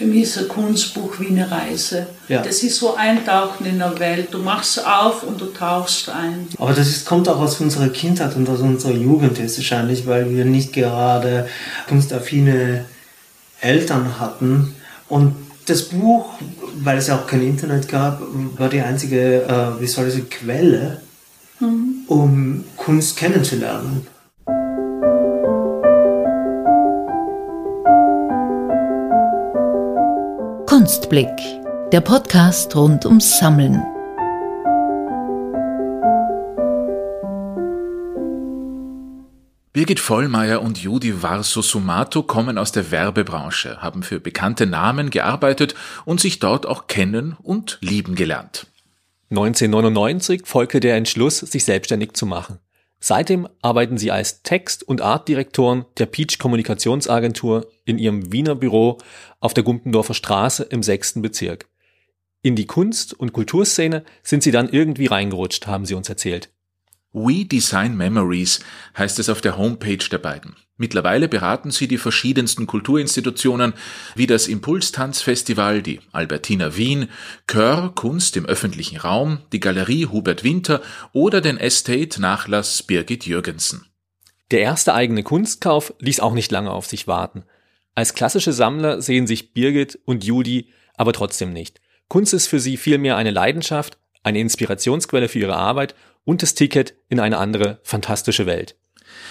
Für mich ist ein Kunstbuch wie eine Reise. Ja. Das ist so eintauchen in der Welt. Du machst auf und du tauchst ein. Aber das ist, kommt auch aus unserer Kindheit und aus unserer Jugend ist wahrscheinlich, weil wir nicht gerade kunstaffine Eltern hatten. Und das Buch, weil es ja auch kein Internet gab, war die einzige, äh, wie soll ich sagen, Quelle, mhm. um Kunst kennenzulernen. Kunstblick, der Podcast rund ums Sammeln. Birgit Vollmeier und Judy Varso-Sumato kommen aus der Werbebranche, haben für bekannte Namen gearbeitet und sich dort auch kennen und lieben gelernt. 1999 folgte der Entschluss, sich selbstständig zu machen. Seitdem arbeiten sie als Text- und Artdirektoren der Peach Kommunikationsagentur in ihrem Wiener Büro auf der Gumpendorfer Straße im sechsten Bezirk. In die Kunst- und Kulturszene sind sie dann irgendwie reingerutscht, haben sie uns erzählt. We Design Memories heißt es auf der Homepage der beiden. Mittlerweile beraten sie die verschiedensten Kulturinstitutionen wie das Impulstanzfestival, die Albertina Wien, Chör Kunst im öffentlichen Raum, die Galerie Hubert Winter oder den Estate Nachlass Birgit Jürgensen. Der erste eigene Kunstkauf ließ auch nicht lange auf sich warten. Als klassische Sammler sehen sich Birgit und Judy aber trotzdem nicht. Kunst ist für sie vielmehr eine Leidenschaft, eine Inspirationsquelle für ihre Arbeit und das Ticket in eine andere fantastische Welt.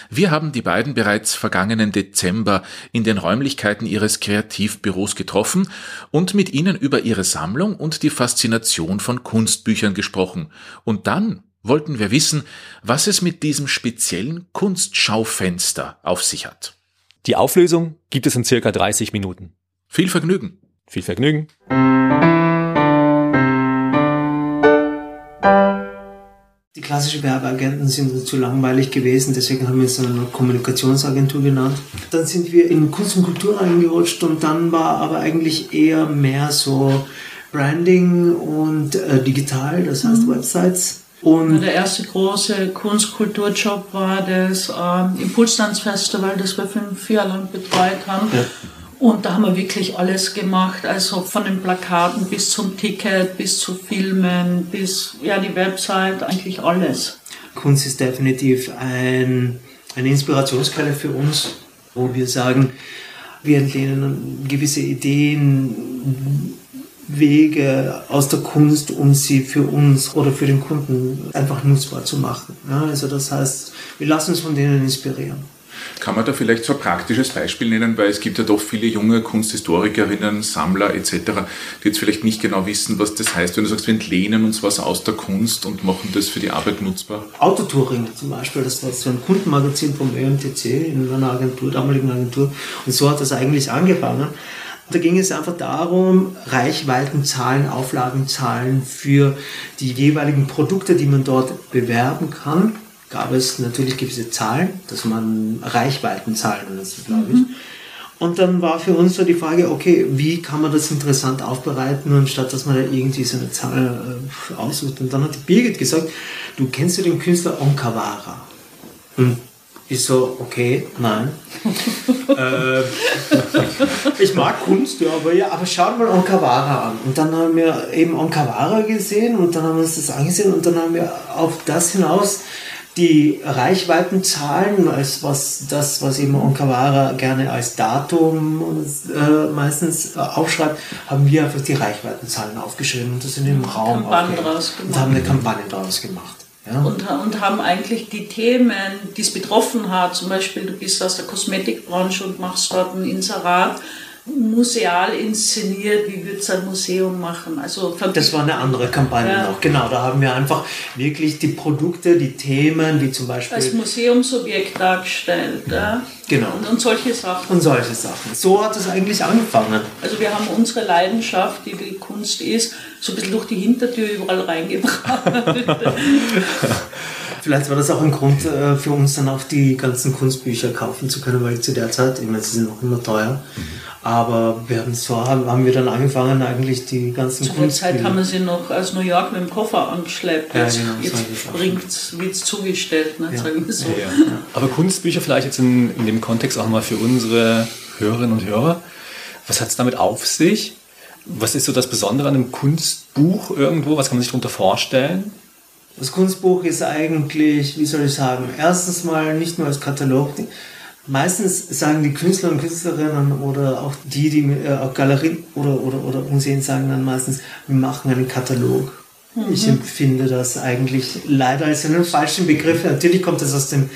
Wir haben die beiden bereits vergangenen Dezember in den Räumlichkeiten ihres Kreativbüros getroffen und mit ihnen über ihre Sammlung und die Faszination von Kunstbüchern gesprochen. Und dann wollten wir wissen, was es mit diesem speziellen Kunstschaufenster auf sich hat. Die Auflösung gibt es in circa 30 Minuten. Viel Vergnügen. Viel Vergnügen. Die klassischen Werbeagenten sind zu langweilig gewesen, deswegen haben wir es eine Kommunikationsagentur genannt. Dann sind wir in Kunst und Kultur reingerutscht und dann war aber eigentlich eher mehr so Branding und äh, digital, das heißt mhm. Websites. Und der erste große Kunstkulturjob war das ähm, Impulstanzfestival, das wir fünf Jahre lang betreut haben. Ja. Und da haben wir wirklich alles gemacht, also von den Plakaten bis zum Ticket, bis zu Filmen, bis ja die Website, eigentlich alles. Kunst ist definitiv ein, eine Inspirationsquelle für uns, wo wir sagen, wir entlehnen gewisse Ideen, Wege aus der Kunst, um sie für uns oder für den Kunden einfach nutzbar zu machen. Ja, also das heißt, wir lassen uns von denen inspirieren. Kann man da vielleicht so ein praktisches Beispiel nennen, weil es gibt ja doch viele junge Kunsthistorikerinnen, Sammler etc., die jetzt vielleicht nicht genau wissen, was das heißt, wenn du sagst, wir entlehnen uns was aus der Kunst und machen das für die Arbeit nutzbar. Autotouring zum Beispiel, das war so ein Kundenmagazin vom ÖMTC in einer Agentur, damaligen Agentur, und so hat das eigentlich angefangen. Da ging es einfach darum, Reichweitenzahlen, Auflagenzahlen für die jeweiligen Produkte, die man dort bewerben kann gab es natürlich gewisse Zahlen, dass man Reichweitenzahlen nennt, glaube ich. Mhm. Und dann war für uns so die Frage, okay, wie kann man das interessant aufbereiten, anstatt dass man da irgendwie so eine Zahl äh, aussucht. Und dann hat die Birgit gesagt, du kennst du den Künstler Onkawara? Und ich so, okay, nein. äh, ich mag Kunst, ja, aber ja, aber schau mal Onkawara an. Und dann haben wir eben Onkawara gesehen und dann haben wir uns das angesehen und dann haben wir auf das hinaus die Reichweitenzahlen, als was das, was eben Onkawara gerne als Datum äh, meistens äh, aufschreibt, haben wir einfach die Reichweitenzahlen aufgeschrieben und das in dem Raum und haben eine Kampagne daraus gemacht. Ja. Und, und haben eigentlich die Themen, die es betroffen hat, zum Beispiel du bist aus der Kosmetikbranche und machst dort ein Inserat, museal inszeniert, wie würde es ein Museum machen. Also das war eine andere Kampagne ja. noch, genau. Da haben wir einfach wirklich die Produkte, die Themen, wie zum Beispiel. Als Museumsobjekt dargestellt. Ja. Genau. Und, und, solche Sachen. Und solche Sachen. So hat es eigentlich angefangen. Also wir haben unsere Leidenschaft, die die Kunst ist, so ein bisschen durch die Hintertür überall reingebracht. Vielleicht war das auch ein Grund äh, für uns dann auch die ganzen Kunstbücher kaufen zu können, weil zu der Zeit, ich meine, sie sind noch immer teuer, mhm. aber während so haben, haben wir dann angefangen, eigentlich die ganzen Zu der Zeit haben wir sie noch aus New York mit dem Koffer angeschleppt. Jetzt, ja, genau, jetzt wird es zugestellt, ne, ja. sagen wir so. Ja, aber Kunstbücher vielleicht jetzt in, in dem Kontext auch mal für unsere Hörerinnen und Hörer. Was hat es damit auf sich? Was ist so das Besondere an einem Kunstbuch irgendwo? Was kann man sich darunter vorstellen? Das Kunstbuch ist eigentlich, wie soll ich sagen, erstens mal nicht nur als Katalog. Meistens sagen die Künstler und Künstlerinnen oder auch die, die äh, auch Galerien oder, oder, oder Museen sagen dann meistens, wir machen einen Katalog. Mhm. Ich empfinde das eigentlich leider als einen falschen Begriff. Natürlich kommt das aus dem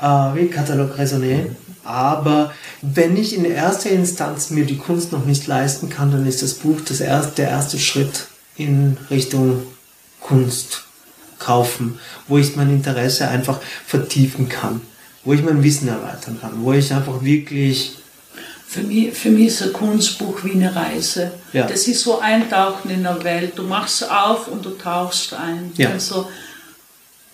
äh, Katalog Raisonné. Aber wenn ich in erster Instanz mir die Kunst noch nicht leisten kann, dann ist das Buch das erste, der erste Schritt in Richtung Kunst kaufen, wo ich mein Interesse einfach vertiefen kann, wo ich mein Wissen erweitern kann, wo ich einfach wirklich für mich, für mich ist ein Kunstbuch wie eine Reise. Ja. Das ist so eintauchen in der Welt. Du machst auf und du tauchst ein. Ja. Also,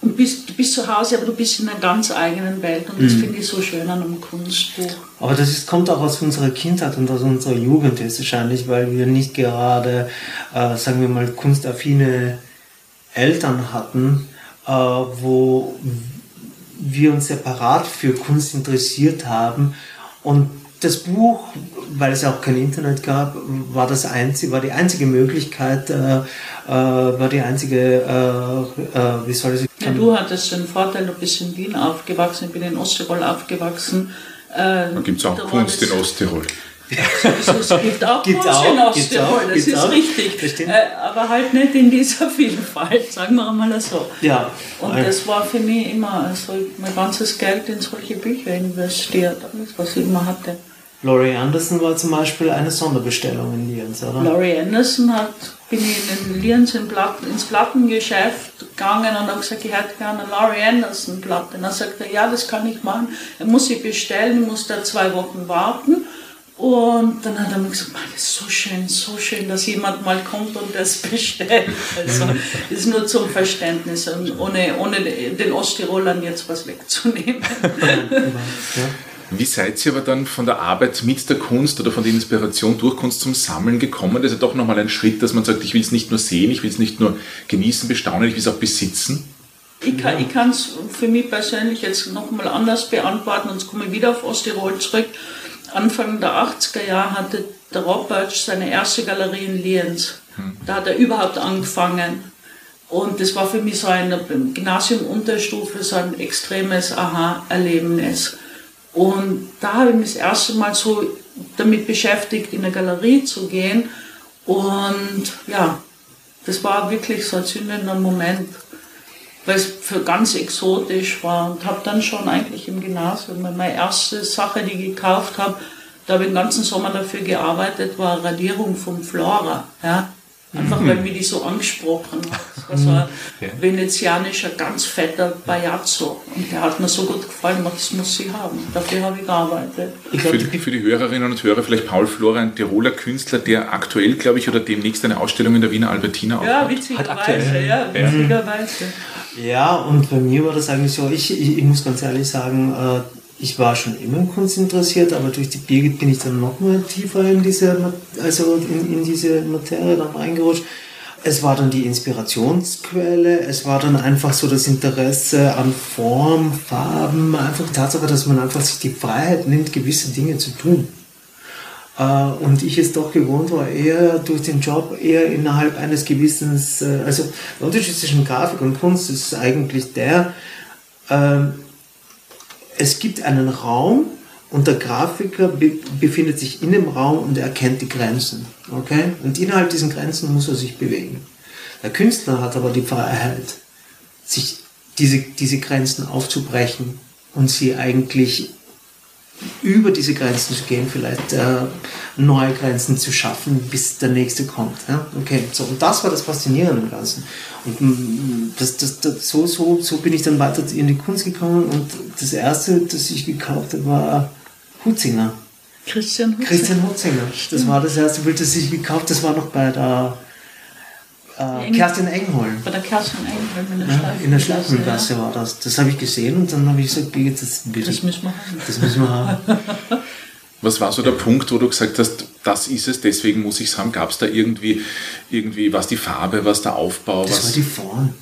und bist, du bist zu Hause, aber du bist in einer ganz eigenen Welt. Und das mhm. finde ich so schön an einem Kunstbuch. Aber das ist, kommt auch aus unserer Kindheit und aus unserer Jugend jetzt wahrscheinlich, weil wir nicht gerade, äh, sagen wir mal, kunstaffine Eltern hatten, äh, wo wir uns separat für Kunst interessiert haben. Und das Buch, weil es auch kein Internet gab, war das einzige, war die einzige Möglichkeit, äh, äh, war die einzige, äh, äh wie soll ich sagen? Ja, du hattest den Vorteil, du bist in Wien aufgewachsen, ich bin in Osttirol aufgewachsen. Äh, da gibt es auch Kunst in Osttirol. Es gibt auch gibt's auch, in Osttirol, das ist auch, richtig. Äh, aber halt nicht in dieser Vielfalt, sagen wir mal so. Ja. Und das war für mich immer, also mein ganzes Geld in solche Bücher investiert, alles, was ich immer hatte. Laurie Anderson war zum Beispiel eine Sonderbestellung in Lienz, oder? Laurie Anderson hat, bin ich in Lienz in Platten, ins Plattengeschäft gegangen und habe gesagt, ich hätte gerne eine Laurie Anderson Platte. Und dann sagte er, ja, das kann ich machen. Er muss sie bestellen, muss da zwei Wochen warten. Und dann hat er mir gesagt, das ist so schön, so schön, dass jemand mal kommt und das bestellt. Also das ist nur zum Verständnis und ohne, ohne den Osttirolern jetzt was wegzunehmen. Wie seid ihr aber dann von der Arbeit mit der Kunst oder von der Inspiration durch Kunst zum Sammeln gekommen? Das ist ja doch nochmal ein Schritt, dass man sagt, ich will es nicht nur sehen, ich will es nicht nur genießen, bestaunen, ich will es auch besitzen. Ich kann es für mich persönlich jetzt nochmal anders beantworten, sonst komme ich wieder auf Osttirol zurück. Anfang der 80er Jahre hatte der Rob Birch seine erste Galerie in Lienz. Hm. Da hat er überhaupt angefangen. Und das war für mich so ein Gymnasium-Unterstufe, so ein extremes Aha-Erlebnis. Und da habe ich mich das erste Mal so damit beschäftigt, in eine Galerie zu gehen. Und ja, das war wirklich so ein zündender Moment weil es für ganz exotisch war und habe dann schon eigentlich im Gymnasium, meine erste Sache, die ich gekauft habe, da habe ich den ganzen Sommer dafür gearbeitet, war Radierung vom Flora. Ja? Einfach mhm. weil mich die so angesprochen hat. Das war so ein ja. venezianischer, ganz fetter Bajazzo. Und der hat mir so gut gefallen, das muss sie haben. Dafür habe ich gearbeitet. Ich für, die, für die Hörerinnen und Hörer vielleicht Paul Flora, ein Tiroler Künstler, der aktuell, glaube ich, oder demnächst eine Ausstellung in der Wiener Albertina aufhat. Ja, witzigerweise. Ja, witzigerweise. Ja, und bei mir war das eigentlich so, ich, ich, ich muss ganz ehrlich sagen, äh, ich war schon immer Kunst interessiert, aber durch die Birgit bin ich dann noch mal tiefer in diese, also in, in diese Materie dann reingerutscht. Es war dann die Inspirationsquelle, es war dann einfach so das Interesse an Form, Farben, einfach die Tatsache, dass man einfach sich die Freiheit nimmt, gewisse Dinge zu tun. Äh, und ich es doch gewohnt war, eher durch den Job, eher innerhalb eines gewissen, äh, also der Unterschied zwischen Grafik und Kunst ist eigentlich der, ähm, es gibt einen Raum und der Grafiker be befindet sich in dem Raum und er kennt die Grenzen. Okay? Und innerhalb diesen Grenzen muss er sich bewegen. Der Künstler hat aber die Freiheit, sich diese, diese Grenzen aufzubrechen und sie eigentlich über diese Grenzen zu gehen, vielleicht äh, neue Grenzen zu schaffen, bis der nächste kommt. Ja? Okay, so und das war das Faszinierende im Ganzen. Und mm, das, das, das, so, so, so bin ich dann weiter in die Kunst gekommen und das erste, das ich gekauft habe, war Hutzinger. Christian Hutzinger. Christian Hutzinger. Das war das erste Bild, das ich gekauft habe. Das war noch bei der äh, Kerstin Engholm. Bei der Kerstin Engholm in der ja, In der Schleifengasse ja. war das. Das habe ich gesehen und dann habe ich gesagt, das, das müssen wir haben. Das müssen wir haben. Was war so der Punkt, wo du gesagt hast, das ist es, deswegen muss ich es haben? Gab es da irgendwie, irgendwie, was die Farbe, was der Aufbau? Das was war die Form.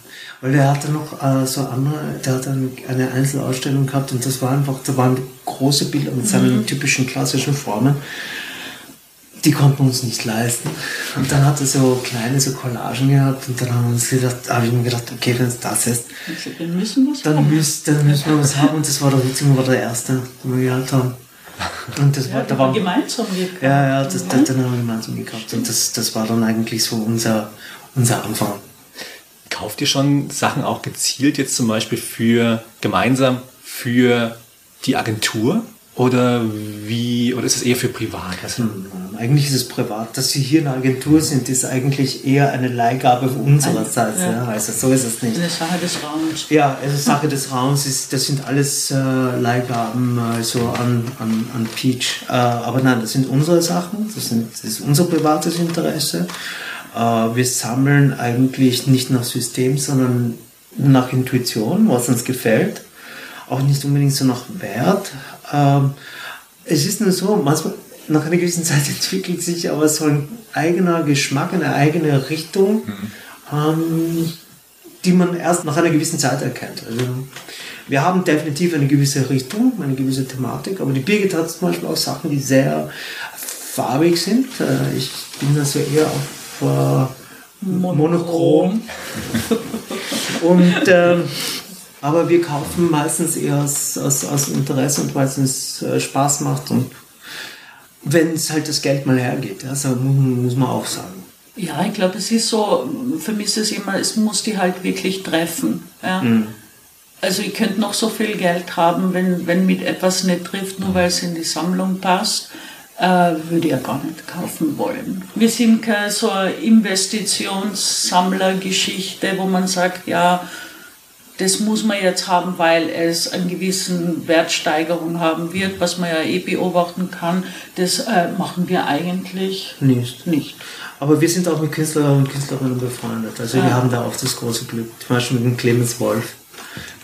Weil der hatte noch äh, so andere, der hat eine Einzelausstellung gehabt und das war einfach, da waren große Bilder mit seinen mhm. typischen klassischen Formen die konnten wir uns nicht leisten. Und dann hat er so kleine so Collagen gehabt und dann haben wir uns gedacht, habe ich mir gedacht, okay, wenn es das ist, wir müssen was dann, haben. müssen, dann müssen wir was haben. Und das war der Witzing, war der erste, den wir gehabt haben. Und das Ja, war, da war war, gemeinsam gekauft. ja, ja, das, das, dann haben wir gemeinsam gekauft. Und das, das war dann eigentlich so unser, unser Anfang. Kauft ihr schon Sachen auch gezielt jetzt zum Beispiel für gemeinsam für die Agentur? Oder wie, oder ist es eher für privat? Also, Eigentlich ist es privat. Dass Sie hier in der Agentur sind, ist eigentlich eher eine Leihgabe unsererseits. Ja. Ja. Also so ist es nicht. Eine Sache des Raums. Ja, es ist Sache des Raums. Ist, das sind alles äh, Leihgaben also an, an, an Peach. Äh, aber nein, das sind unsere Sachen. Das, sind, das ist unser privates Interesse. Äh, wir sammeln eigentlich nicht nach System, sondern nach Intuition, was uns gefällt. Auch nicht unbedingt so nach Wert. Ähm, es ist nur so, manchmal nach einer gewissen Zeit entwickelt sich aber so ein eigener Geschmack, eine eigene Richtung. Ähm, die man erst nach einer gewissen Zeit erkennt. Also wir haben definitiv eine gewisse Richtung, eine gewisse Thematik, aber die Birgit hat zum Beispiel auch Sachen, die sehr farbig sind. Äh, Ich bin da so eher auf äh, monochrom. Und, ähm, aber wir kaufen meistens eher aus, aus, aus Interesse und weil es uns äh, Spaß macht und wenn es halt das Geld mal hergeht, also muss, man auch sagen. Ja, ich glaube, es ist so, für mich ist es immer, es muss die halt wirklich treffen. Ja. Also ich könnte noch so viel Geld haben, wenn, wenn mit etwas nicht trifft, nur weil es in die Sammlung passt, äh, würde ich ja gar nicht kaufen wollen. Wir sind keine so Investitionssammlergeschichte, wo man sagt, ja, das muss man jetzt haben, weil es einen gewissen Wertsteigerung haben wird, was man ja eh beobachten kann. Das äh, machen wir eigentlich Nicht. nicht. Aber wir sind auch mit Künstlerinnen und Künstlerinnen befreundet. Also wir Ah. haben da auch das große Glück. Zum Beispiel mit dem Clemens Wolf,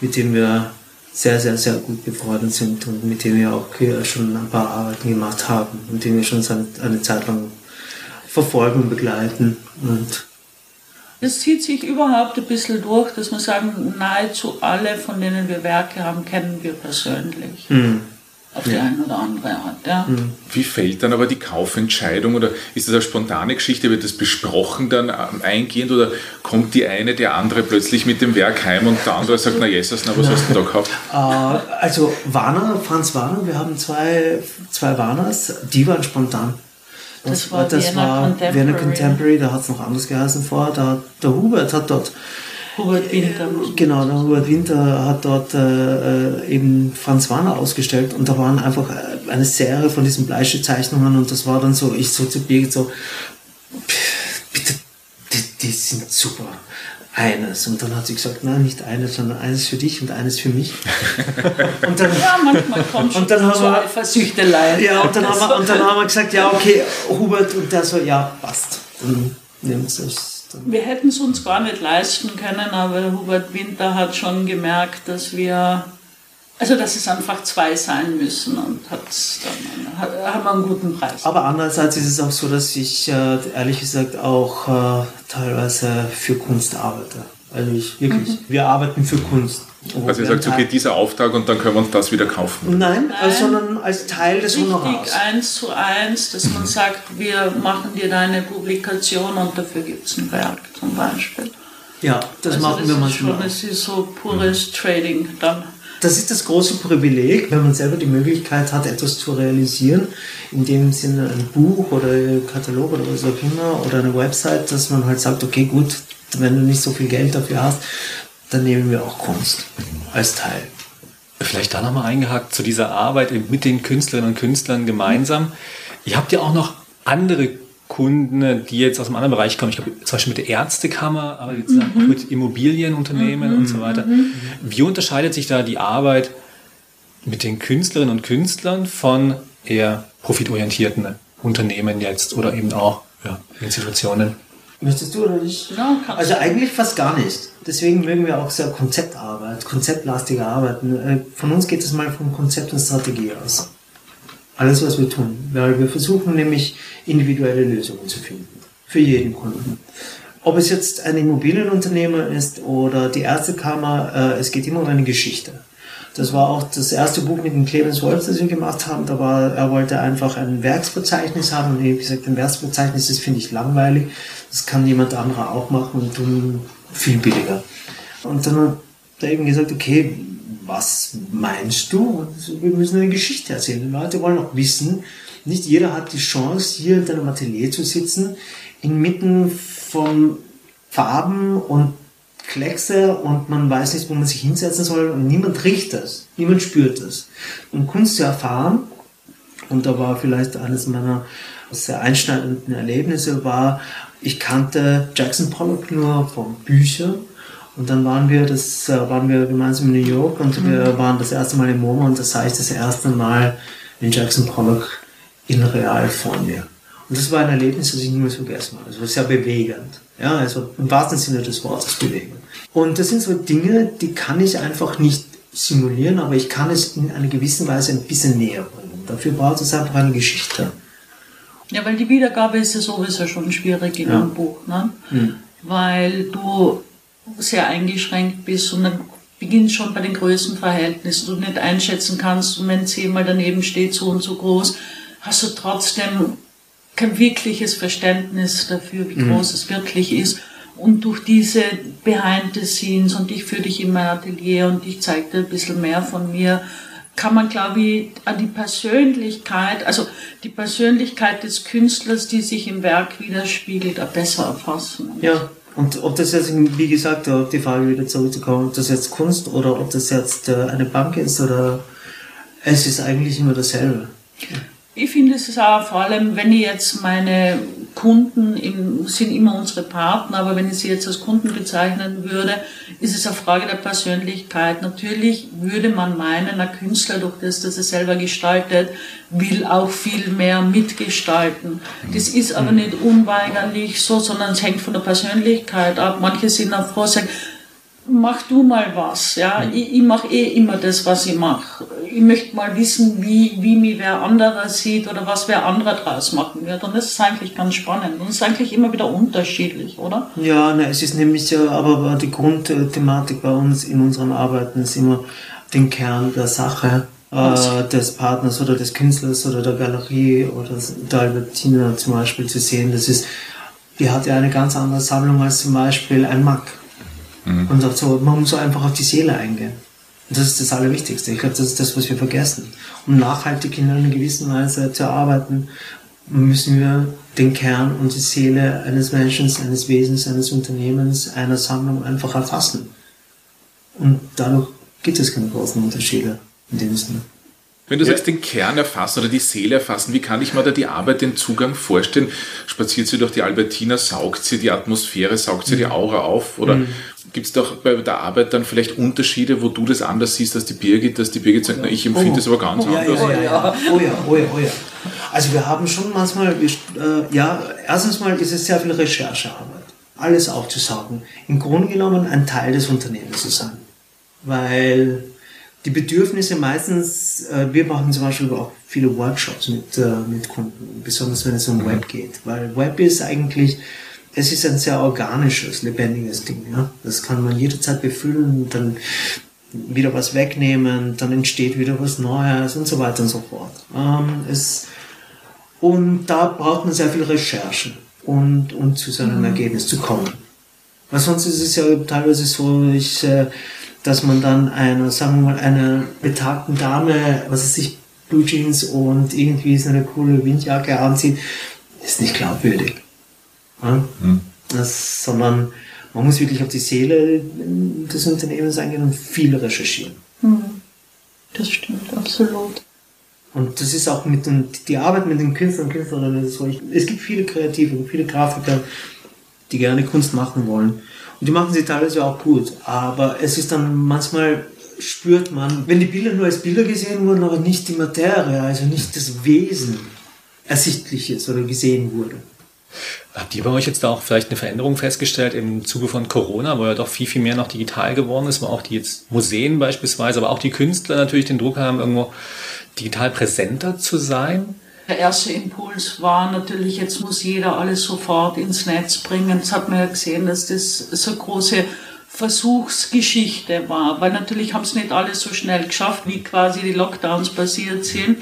mit dem wir sehr, sehr, sehr gut befreundet sind und mit dem wir auch schon ein paar Arbeiten gemacht haben und den wir schon seit eine Zeit lang verfolgen und begleiten. Und Es zieht sich überhaupt ein bisschen durch, dass wir sagen, nahezu alle, von denen wir Werke haben, kennen wir persönlich. Auf die eine oder andere Art. Ja. Wie fällt dann aber die Kaufentscheidung oder ist das eine spontane Geschichte? Wird das besprochen dann ähm, eingehend oder kommt die eine, der andere plötzlich mit dem Werk heim und der andere sagt, na Jesus, na was hast du denn da gekauft? Äh, also Warner, Franz Warner, wir haben zwei, zwei Warners, die waren spontan. Das war das Vienna war Contemporary. Vienna Contemporary, da hat es noch anders geheißen vorher. Da, der Hubert hat dort, Hubert Winter. man genau, der Hubert Winter hat dort äh, äh, eben Franz Warner ausgestellt und da waren einfach äh, eine Serie von diesen Bleistiftzeichnungen und das war dann so, ich so zu Birgit so, bitte, die, die sind super. Eines. Und dann hat sie gesagt, nein, nicht eines, sondern eines für dich und eines für mich. und dann, Ja, manchmal kommt schon Und dann haben wir- Eifersüchteleien. ja, und dann, haben wir, und dann haben wir gesagt, ja, okay, Hubert, und der so, ja, passt. Dann nehmen es. Dann. Wir hätten es uns gar nicht leisten können, aber Hubert Winter hat schon gemerkt, dass wir, also dass es einfach zwei sein müssen und hat's dann, hat, haben wir einen guten Preis. Aber andererseits ist es auch so, dass ich äh, ehrlich gesagt auch äh, teilweise für Kunst arbeite. Also ich wirklich, wir arbeiten für Kunst. Also ihr sagt, okay, dieser Auftrag und dann können wir uns das wieder kaufen. Nein, äh, sondern als Teil des Honorars. Richtig eins zu eins, dass man sagt, wir machen dir deine Publikation und dafür gibt es ein Werk zum Beispiel. Ja, das Also machen das wir manchmal. schon, das ist so pures Trading dann. Das ist das große Privileg, wenn man selber die Möglichkeit hat, etwas zu realisieren, in dem Sinne ein Buch oder ein Katalog oder was auch immer oder eine Website, dass man halt sagt, okay, gut, wenn du nicht so viel Geld dafür hast, dann nehmen wir auch Kunst als Teil. Vielleicht da nochmal eingehakt zu dieser Arbeit mit den Künstlerinnen und Künstlern gemeinsam. Ihr habt ja auch noch andere Kunden, die jetzt aus einem anderen Bereich kommen. Ich glaube, zum Beispiel mit der Ärztekammer, aber jetzt auch mit Immobilienunternehmen und so weiter. Wie unterscheidet sich da die Arbeit mit den Künstlerinnen und Künstlern von eher profitorientierten Unternehmen jetzt oder eben auch ja, Institutionen? Möchtest du oder ich? Ja, also eigentlich fast gar nicht. Deswegen mögen wir auch sehr Konzeptarbeit, konzeptlastige Arbeiten. Äh, Von uns geht es mal von Konzept und Strategie aus. Alles, was wir tun. Weil wir versuchen nämlich individuelle Lösungen zu finden. Für jeden Kunden. Ob es jetzt ein Immobilienunternehmer ist oder die Ärztekammer, äh, es geht immer um eine Geschichte. Das war auch das erste Buch mit dem Clemens Wolf, das wir gemacht haben. Da war, er wollte einfach ein Werksverzeichnis haben. Und wie gesagt, ein Werksverzeichnis, das finde ich langweilig. Das kann jemand anderer auch machen und tun viel billiger. Und dann hat er eben gesagt, okay, was meinst du? Wir müssen eine Geschichte erzählen. Die Leute wollen auch wissen, nicht jeder hat die Chance, hier in deinem Atelier zu sitzen, inmitten von Farben und Kleckse und man weiß nicht, wo man sich hinsetzen soll und niemand riecht das, niemand spürt das. Um Kunst zu erfahren, und da war vielleicht eines meiner sehr einschneidenden Erlebnisse, war, ich kannte Jackson Pollock nur von Büchern und dann waren wir, das äh, waren wir gemeinsam in New York und wir mhm. waren das erste Mal im MoMA und das sah ich das erste Mal in Jackson Pollock in real vor mir. Und das war ein Erlebnis, das ich niemals vergessen habe. Es war sehr bewegend. Ja, also im wahrsten Sinne des Wortes bewegend. Und das sind so Dinge, die kann ich einfach nicht simulieren, aber ich kann es in einer gewissen Weise ein bisschen näher bringen. Dafür braucht es einfach eine Geschichte. Ja, weil die Wiedergabe ist ja sowieso schon schwierig in ja. einem Buch, ne? Mhm. Weil du sehr eingeschränkt bist und dann beginnt schon bei den Größenverhältnissen, du nicht einschätzen kannst, und wenn zehnmal daneben steht, so und so groß, hast du trotzdem kein wirkliches Verständnis dafür, wie mhm. groß es wirklich ist. Und durch diese Behind the Scenes und ich führe dich in mein Atelier und ich zeige dir ein bisschen mehr von mir, kann man, glaube ich, an die Persönlichkeit, also die Persönlichkeit des Künstlers, die sich im Werk widerspiegelt, auch besser erfassen. Ja, und ob das jetzt, wie gesagt, auf die Frage wieder zurückzukommen, ob das jetzt Kunst oder ob das jetzt äh, eine Bank ist oder es ist eigentlich immer dasselbe. Ich finde es ist auch vor allem, wenn ich jetzt meine Kunden im, sind immer unsere Partner, aber wenn ich sie jetzt als Kunden bezeichnen würde, ist es eine Frage der Persönlichkeit. Natürlich würde man meinen, ein Künstler, durch das, dass er selber gestaltet, will auch viel mehr mitgestalten. Das ist aber nicht unweigerlich so, sondern es hängt von der Persönlichkeit ab. Manche sind auch froh, sagen, mach du mal was. Ja? Ich, ich mache eh immer das, was ich mache. Ich möchte mal wissen, wie, wie mich wer anderer sieht oder was wer anderer draus machen wird. Und das ist eigentlich ganz spannend. Und es ist eigentlich immer wieder unterschiedlich, oder? Ja, ne, es ist nämlich ja, aber die Grundthematik bei uns in unseren Arbeiten ist immer den Kern der Sache äh, des Partners oder des Künstlers oder der Galerie oder der Albertina zum Beispiel zu sehen. Das ist, die hat ja eine ganz andere Sammlung als zum Beispiel ein Mack. Mhm. Und sagt so, man muss einfach auf die Seele eingehen. Und das ist das Allerwichtigste. Ich glaube, das ist das, was wir vergessen. Um nachhaltig in einer gewissen Weise zu arbeiten, müssen wir den Kern und die Seele eines Menschen, eines Wesens, eines Unternehmens, einer Sammlung einfach erfassen. Und dadurch gibt es keine großen Unterschiede in dem Sinne. Wenn du ja. sagst, den Kern erfassen oder die Seele erfassen, wie kann ich mir da die Arbeit, den Zugang vorstellen? Spaziert sie durch die Albertina, saugt sie die Atmosphäre, saugt sie die mhm. Aura auf? Oder mhm. Gibt es doch bei der Arbeit dann vielleicht Unterschiede, wo du das anders siehst als die Birgit, dass die Birgit sagt, na, ich empfinde oh. das aber ganz oh, anders? Ja, ja, ja, oh ja, oh ja, oh ja. Also wir haben schon manchmal, äh, ja, erstens mal ist es sehr viel Recherchearbeit. Alles aufzusaugen. Im Grunde genommen ein Teil des Unternehmens zu sein. Weil die Bedürfnisse meistens, äh, wir machen zum Beispiel auch viele Workshops mit, äh, mit Kunden, besonders wenn es um Web geht, weil Web ist eigentlich, es ist ein sehr organisches, lebendiges Ding. Ja? Das kann man jederzeit befüllen, dann wieder was wegnehmen, dann entsteht wieder was Neues und so weiter und so fort. Ähm, es, und da braucht man sehr viel Recherche, und, um zu so einem mhm. Ergebnis zu kommen. Weil sonst ist es ja teilweise so, ich äh, dass man dann einer, sagen wir mal, einer betagten Dame, was weiß ich, Blue Jeans und irgendwie so eine coole Windjacke anzieht, ist nicht glaubwürdig. Ja? Hm. Das, sondern man muss wirklich auf die Seele des Unternehmens eingehen und viel recherchieren. Hm. Das stimmt, absolut. Und das ist auch mit den, die Arbeit mit den Künstlern und Künstlerinnen so. Es gibt viele Kreative und viele Grafiker, die gerne Kunst machen wollen. Und die machen sie teilweise auch gut. Aber es ist dann manchmal spürt man, wenn die Bilder nur als Bilder gesehen wurden, aber nicht die Materie, also nicht das Wesen ersichtlich ist oder gesehen wurde. Habt ihr bei euch jetzt da auch vielleicht eine Veränderung festgestellt im Zuge von Corona, wo ja doch viel, viel mehr noch digital geworden ist, wo auch die jetzt Museen beispielsweise, aber auch die Künstler natürlich den Druck haben, irgendwo digital präsenter zu sein? Der erste Impuls war natürlich, jetzt muss jeder alles sofort ins Netz bringen. Das hat man ja gesehen, dass das so große Versuchsgeschichte war, weil natürlich haben es nicht alle so schnell geschafft, wie quasi die Lockdowns passiert sind.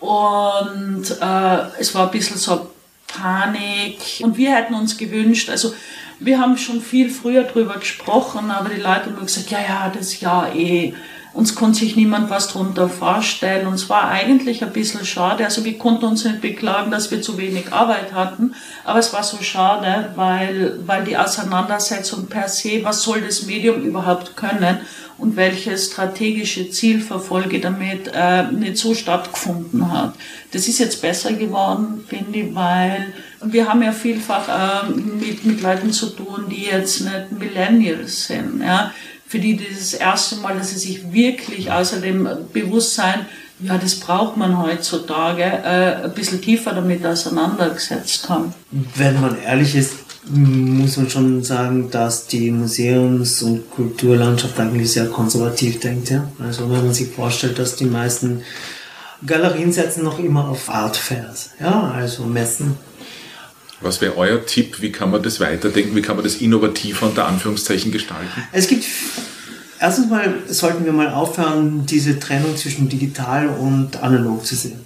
Und äh, es war ein bisschen so Panik. Und wir hätten uns gewünscht, also wir haben schon viel früher drüber gesprochen, aber die Leute haben gesagt, ja, ja, das Jahr eh uns konnte sich niemand was darunter vorstellen. Und es war eigentlich ein bisschen schade. Also wir konnten uns nicht beklagen, dass wir zu wenig Arbeit hatten. Aber es war so schade, weil, weil die Auseinandersetzung per se, was soll das Medium überhaupt können und welche strategische Zielverfolge damit äh, nicht so stattgefunden hat. Das ist jetzt besser geworden, finde ich, weil wir haben ja vielfach äh, mit, mit Leuten zu tun, die jetzt nicht Millennials sind. Ja für die dieses erste Mal, dass sie sich wirklich außer dem Bewusstsein, ja, das braucht man heutzutage, äh, ein bisschen tiefer damit auseinandergesetzt haben. Wenn man ehrlich ist, muss man schon sagen, dass die Museums- und Kulturlandschaft eigentlich sehr konservativ denkt. Ja? Also wenn man sich vorstellt, dass die meisten Galerien setzen noch immer auf Art Fairs, ja, also Messen was wäre euer Tipp? Wie kann man das weiterdenken? Wie kann man das innovativer unter Anführungszeichen gestalten? Es gibt, erstens mal sollten wir mal aufhören, diese Trennung zwischen digital und analog zu sehen.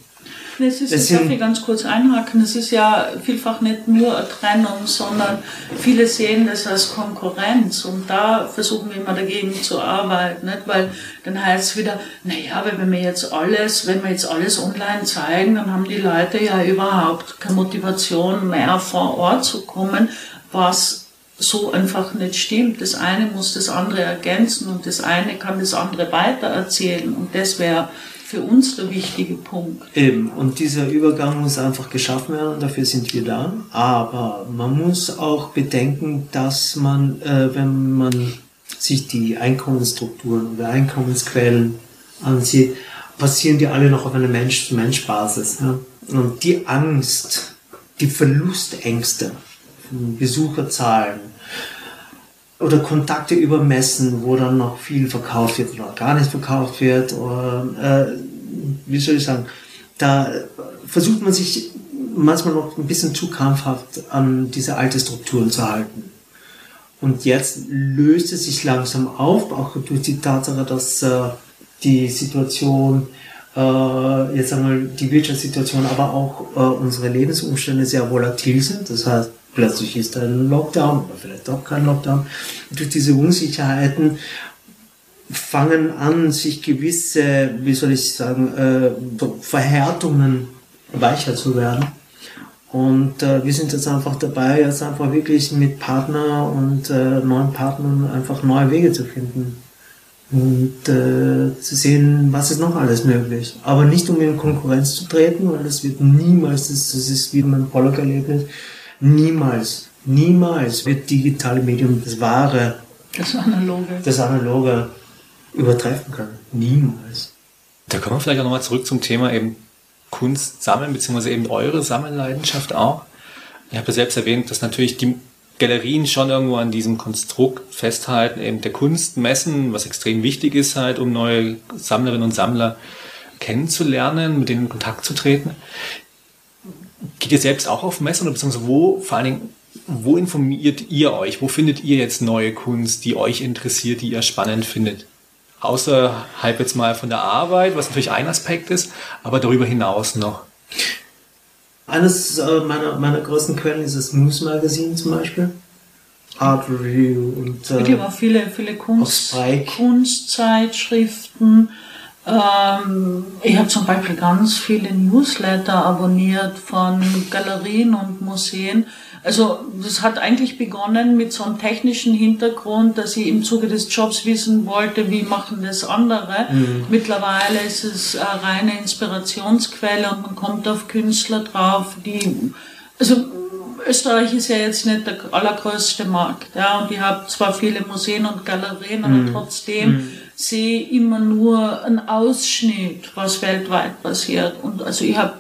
Das ist, das darf ich ganz kurz einhaken, es ist ja vielfach nicht nur eine Trennung, sondern viele sehen das als Konkurrenz und da versuchen wir immer dagegen zu arbeiten, nicht? weil dann heißt es wieder, naja, wenn wir jetzt alles, wenn wir jetzt alles online zeigen, dann haben die Leute ja überhaupt keine Motivation mehr vor Ort zu kommen, was so einfach nicht stimmt. Das eine muss das andere ergänzen und das eine kann das andere weitererzählen und das wäre für uns der wichtige Punkt. Eben, und dieser Übergang muss einfach geschaffen werden, dafür sind wir da. Aber man muss auch bedenken, dass man, äh, wenn man sich die Einkommensstrukturen oder Einkommensquellen ansieht, passieren die alle noch auf einer Mensch-zu-Mensch-Basis. Ja? Und die Angst, die Verlustängste, Besucherzahlen, oder Kontakte über Messen, wo dann noch viel verkauft wird oder gar nicht verkauft wird. Oder, äh, wie soll ich sagen, da versucht man sich manchmal noch ein bisschen zu krampfhaft an diese alte Strukturen zu halten. Und jetzt löst es sich langsam auf, auch durch die Tatsache, dass äh, die Situation, äh, jetzt einmal die Wirtschaftssituation, aber auch äh, unsere Lebensumstände sehr volatil sind. Das heißt, plötzlich ist ein Lockdown oder vielleicht auch kein Lockdown. Durch diese Unsicherheiten fangen an, sich gewisse, wie soll ich sagen, äh, Verhärtungen weicher zu werden. Und äh, wir sind jetzt einfach dabei, jetzt einfach wirklich mit Partner und äh, neuen Partnern einfach neue Wege zu finden. Und äh, zu sehen, was ist noch alles möglich. Aber nicht um in Konkurrenz zu treten, weil das wird niemals, das, das ist wie mein Pollock-Erlebnis, Niemals, niemals wird digitale Medium das wahre, das analoge, das analoge übertreffen können. Niemals. Da kommen wir vielleicht auch nochmal zurück zum Thema eben Kunst sammeln, beziehungsweise eben eure Sammelleidenschaft auch. Ich habe ja selbst erwähnt, dass natürlich die Galerien schon irgendwo an diesem Konstrukt festhalten, eben der Kunst messen, was extrem wichtig ist halt, um neue Sammlerinnen und Sammler kennenzulernen, mit denen in Kontakt zu treten. Geht ihr selbst auch auf Messen oder beziehungsweise wo, vor allen Dingen, wo informiert ihr euch? Wo findet ihr jetzt neue Kunst, die euch interessiert, die ihr spannend findet? Außerhalb jetzt mal von der Arbeit, was natürlich ein Aspekt ist, aber darüber hinaus noch. Eines äh, meiner, meiner größten Quellen ist das Muse Magazine zum Beispiel. Art Review und äh, gibt auch viele, viele Kunst, Kunstzeitschriften. Ähm, ich habe zum Beispiel ganz viele Newsletter abonniert von Galerien und Museen. Also das hat eigentlich begonnen mit so einem technischen Hintergrund, dass ich im Zuge des Jobs wissen wollte, wie machen das andere. Mhm. Mittlerweile ist es eine reine Inspirationsquelle und man kommt auf Künstler drauf, die also Österreich ist ja jetzt nicht der allergrößte Markt, ja, und ich habe zwar viele Museen und Galerien, aber mhm. trotzdem mhm sehe immer nur einen Ausschnitt, was weltweit passiert. Und also ich habe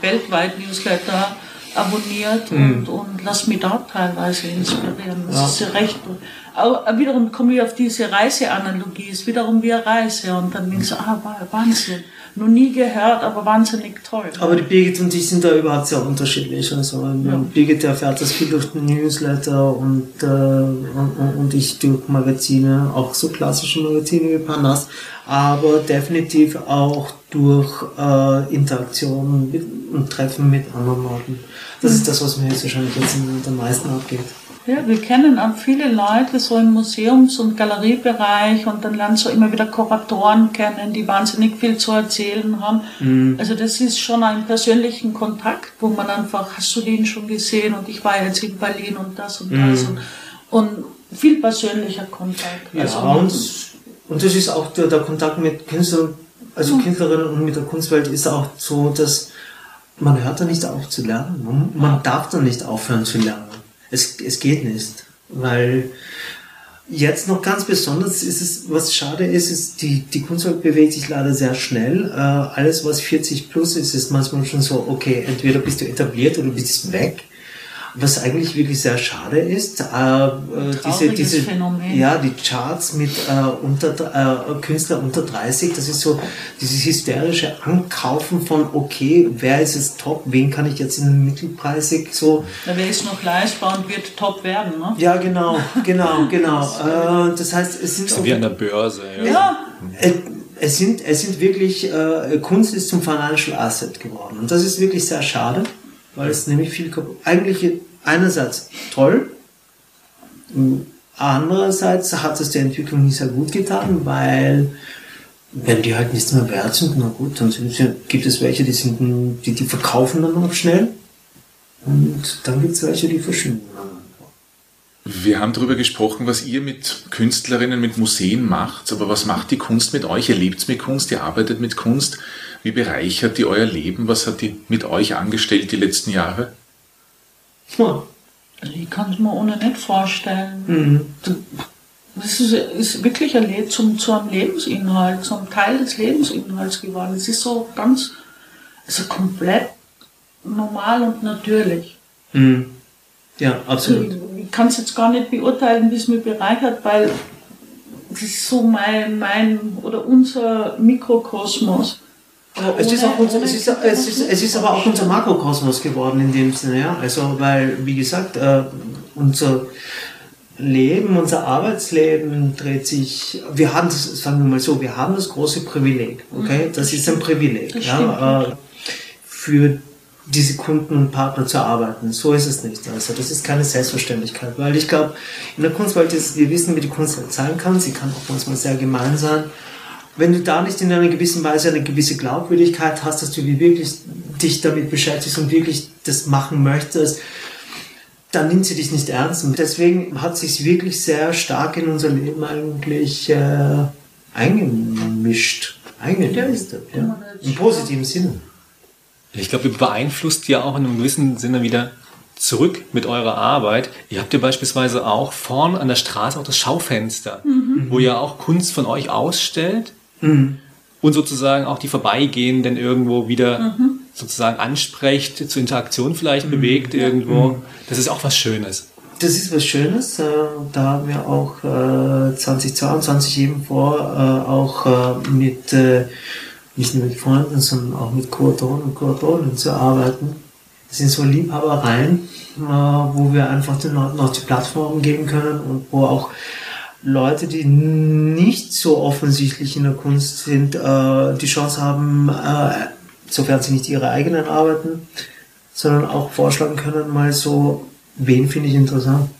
weltweit Newsletter abonniert mhm. und, und lass mich da teilweise inspirieren. Das ja. ist ja recht. Aber wiederum komme ich auf diese Reiseanalogie, ist wiederum wie eine Reise und dann denkst du, ah, Wahnsinn. Noch nie gehört, aber wahnsinnig toll. Aber die Birgit und ich sind da überhaupt sehr unterschiedlich. Also ja. Birgit erfährt das viel durch den Newsletter und, äh, und, und ich durch Magazine, auch so klassische Magazine wie Panas, aber definitiv auch durch äh, Interaktionen und Treffen mit anderen Leuten. Das ist das, was mir jetzt wahrscheinlich jetzt am meisten abgeht. Ja, wir kennen auch viele Leute so im Museums- und Galeriebereich und dann lernst du immer wieder Kuratoren kennen, die wahnsinnig viel zu erzählen haben. Mhm. Also das ist schon ein persönlichen Kontakt, wo man einfach, hast du den schon gesehen und ich war jetzt in Berlin und das und das mhm. und, und viel persönlicher Kontakt. Ja, also und, und das ist auch der, der Kontakt mit Künstlern, also mhm. Künstlerinnen und mit der Kunstwelt ist auch so, dass man hört da nicht auf zu lernen. Man, man darf da nicht aufhören zu lernen. Es, es geht nicht, weil jetzt noch ganz besonders ist es, was schade ist, ist, die, die Kunstwelt bewegt sich leider sehr schnell. Äh, alles, was 40 plus ist, ist manchmal schon so, okay, entweder bist du etabliert oder bist weg. Was eigentlich wirklich sehr schade ist, äh, äh diese, diese, Phänomen. ja, die Charts mit äh, unter, äh, Künstler unter 30, das ist so dieses hysterische Ankaufen von, okay, wer ist jetzt top, wen kann ich jetzt in den mittelpreisig so. Ja, wer ist noch leistbar und wird top werden, ne? Ja, genau, genau, genau. äh, das heißt, es sind so. Wie an der Börse, ja. ja. Äh, es sind, es sind wirklich, äh, Kunst ist zum Financial Asset geworden. Und das ist wirklich sehr schade, weil es nämlich viel, eigentlich einerseits toll, andererseits hat es der Entwicklung nicht sehr gut getan, weil wenn die halt nichts mehr wert sind, na gut, dann gibt es welche, die, sind, die, die verkaufen dann noch schnell und dann gibt es welche, die verschwinden. Wir haben darüber gesprochen, was ihr mit Künstlerinnen, mit Museen macht, aber was macht die Kunst mit euch? Ihr lebt mit Kunst, ihr arbeitet mit Kunst. Wie bereichert die euer Leben? Was hat die mit euch angestellt die letzten Jahre? Ja. Ich kann es mir ohne nicht vorstellen. Mhm. Das ist, ist wirklich ein zum, zu einem Lebensinhalt, zum Teil des Lebensinhalts geworden. Es ist so ganz, also komplett normal und natürlich. Mhm. Ja, absolut. Ich, ich kann es jetzt gar nicht beurteilen, wie es mich bereichert, weil das ist so mein, mein oder unser Mikrokosmos. Es ist, auch unser, es, ist, es, ist, es ist aber auch unser Makrokosmos geworden in dem Sinne, ja. Also, weil, wie gesagt, äh, unser Leben, unser Arbeitsleben dreht sich, wir haben das, sagen wir mal so, wir haben das große Privileg, okay? Mhm. Das ist ein Privileg, ja, äh, für diese Kunden und Partner zu arbeiten. So ist es nicht. Also das ist keine Selbstverständlichkeit, weil ich glaube, in der Kunstwelt ist, wir wissen, wie die Kunstwelt sein kann. Sie kann auch manchmal sehr gemein sein wenn du da nicht in einer gewissen Weise eine gewisse Glaubwürdigkeit hast, dass du wirklich dich damit beschäftigst und wirklich das machen möchtest, dann nimmt sie dich nicht ernst. Und deswegen hat sich wirklich sehr stark in unser Leben eigentlich äh, eingemischt, eingenistet, ja. im positiven Sinne. Ich glaube, ihr beeinflusst ja auch in einem gewissen Sinne wieder zurück mit eurer Arbeit. Ihr habt ja beispielsweise auch vorn an der Straße auch das Schaufenster, mhm. wo ihr auch Kunst von euch ausstellt Mhm. Und sozusagen auch die Vorbeigehenden irgendwo wieder mhm. sozusagen ansprecht, zur Interaktion vielleicht mhm. bewegt irgendwo. Mhm. Das ist auch was Schönes. Das ist was Schönes. Äh, da haben wir auch 2022 äh, eben vor, äh, auch mit, nicht nur mit Freunden, sondern auch mit Kuratoren und Kuratorinnen zu arbeiten. Das sind so Liebhabereien, wo wir einfach den Leuten auch die Plattform geben können und wo auch Leute, die nicht so offensichtlich in der Kunst sind, äh, die Chance haben, äh, sofern sie nicht ihre eigenen arbeiten, sondern auch vorschlagen können, mal so, wen finde ich interessant.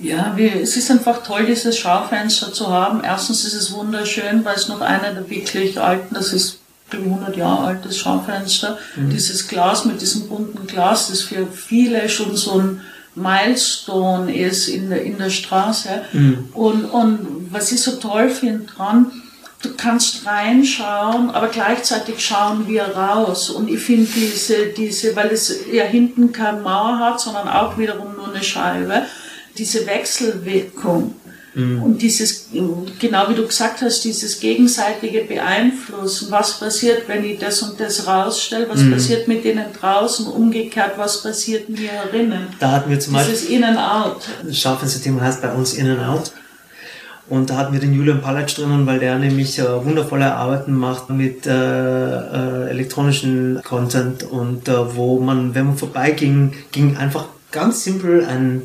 Ja, wir, es ist einfach toll, dieses Schaufenster zu haben. Erstens ist es wunderschön, weil es noch einer der wirklich alten, das ist 100 Jahre altes Schaufenster, mhm. dieses Glas mit diesem bunten Glas, das für viele schon so ein Milestone ist in der, in der Straße. Mhm. Und, und was ich so toll finde dran, du kannst reinschauen, aber gleichzeitig schauen wir raus. Und ich finde diese, diese, weil es ja hinten keine Mauer hat, sondern auch wiederum nur eine Scheibe, diese Wechselwirkung Mhm. Und dieses, genau wie du gesagt hast, dieses gegenseitige Beeinflussen. Was passiert, wenn ich das und das rausstelle? Was mhm. passiert mit denen draußen? Umgekehrt, was passiert mir herinnen? Da hatten wir zum Beispiel. Dieses In-and-Out. Das Schaufenster-Thema heißt bei uns In-and-Out. Und da hatten wir den Julian Palatsch drinnen, weil der nämlich äh, wundervolle Arbeiten macht mit äh, äh, elektronischen Content und äh, wo man, wenn man vorbeiging, ging einfach ganz simpel ein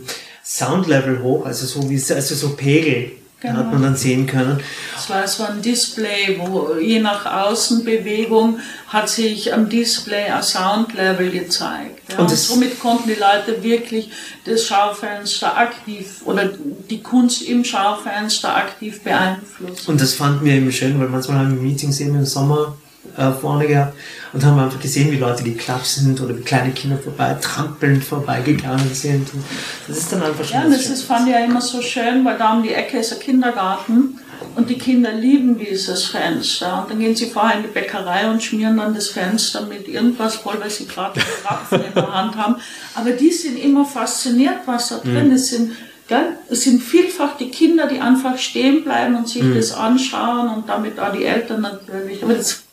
Soundlevel hoch, also so wie also so Pegel Genau. hat man dann sehen können. Das war so ein Display, wo je nach Außenbewegung hat sich am Display ein Soundlevel gezeigt. Ja. Und, und somit konnten die Leute wirklich das Schaufenster aktiv oder die Kunst im Schaufenster aktiv beeinflussen. Und das fanden wir immer schön, weil manchmal haben wir Meetings eben im Sommer äh, vorne gehabt und haben einfach gesehen, wie Leute geklappt sind oder wie kleine Kinder vorbei, trampelnd vorbeigegangen sind. Und das ist dann einfach schon Ja, das ist, fand ich ja immer so schön, weil da um die Ecke ist ein Kindergarten und die Kinder lieben dieses Fenster. Und dann gehen sie vorher in die Bäckerei und schmieren dann das Fenster mit irgendwas voll, weil sie gerade Krapfen in der Hand haben. Aber die sind immer fasziniert, was da drin mhm. ist. Sind, gell? Es sind vielfach die Kinder, die einfach stehen bleiben und sich mhm. das anschauen und damit auch die Eltern natürlich. Aber das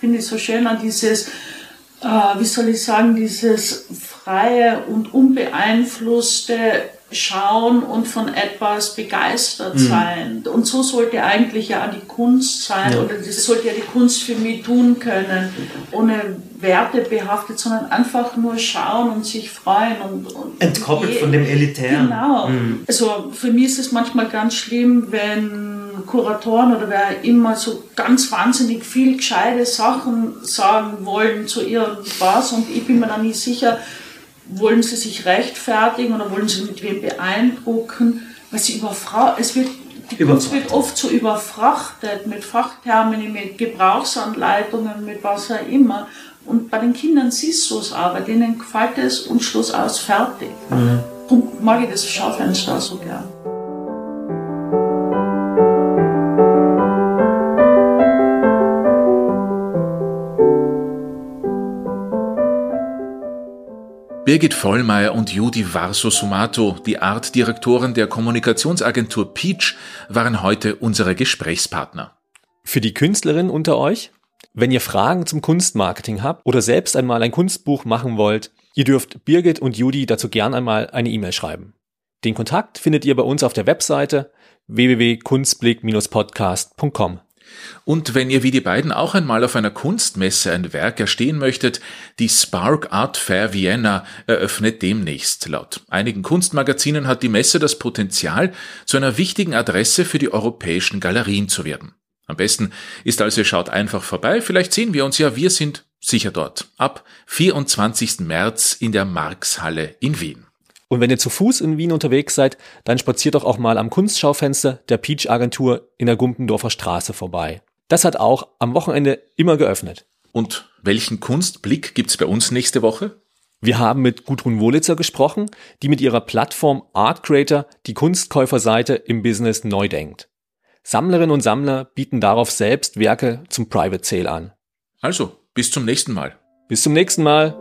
finde ich so schön an dieses, äh, wie soll ich sagen, dieses freie und unbeeinflusste Schauen und von etwas begeistert mhm. sein. Und so sollte eigentlich ja die Kunst sein, ja. oder das sollte ja die Kunst für mich tun können, ohne Werte behaftet, sondern einfach nur schauen und sich freuen. Und, und Entkoppelt von dem Elitären. Genau. Mhm. Also für mich ist es manchmal ganz schlimm, wenn Kuratoren oder wer immer so ganz wahnsinnig viel gescheite Sachen sagen wollen zu irgendwas und ich bin mir da nicht sicher, wollen sie sich rechtfertigen oder wollen sie mit wem beeindrucken, weil sie überfragt, es wird, die Kunst wird oft so überfrachtet mit Fachtermini, mit Gebrauchsanleitungen, mit was auch immer. Und bei den Kindern siehst du es aber, denen gefällt es und Schluss aus fertig. Mhm. Darum mag ich das Schaufenster so gern. Birgit Vollmeier und Judy Varso-Sumato, die Artdirektoren der Kommunikationsagentur Peach, waren heute unsere Gesprächspartner. Für die Künstlerinnen unter euch, wenn ihr Fragen zum Kunstmarketing habt oder selbst einmal ein Kunstbuch machen wollt, ihr dürft Birgit und Judy dazu gern einmal eine E-Mail schreiben. Den Kontakt findet ihr bei uns auf der Webseite www.kunstblick-podcast.com. Und wenn ihr wie die beiden auch einmal auf einer Kunstmesse ein Werk erstehen möchtet, die Spark Art Fair Vienna eröffnet demnächst. Laut einigen Kunstmagazinen hat die Messe das Potenzial, zu einer wichtigen Adresse für die europäischen Galerien zu werden. Am besten ist also, schaut einfach vorbei, vielleicht sehen wir uns ja, wir sind sicher dort. Ab 24. März in der Markshalle in Wien. Und wenn ihr zu Fuß in Wien unterwegs seid, dann spaziert doch auch mal am Kunstschaufenster der Peach Agentur in der Gumpendorfer Straße vorbei. Das hat auch am Wochenende immer geöffnet. Und welchen Kunstblick gibt's bei uns nächste Woche? Wir haben mit Gudrun Wolitzer gesprochen, die mit ihrer Plattform Art Creator die Kunstkäuferseite im Business neu denkt. Sammlerinnen und Sammler bieten darauf selbst Werke zum Private Sale an. Also, bis zum nächsten Mal. Bis zum nächsten Mal.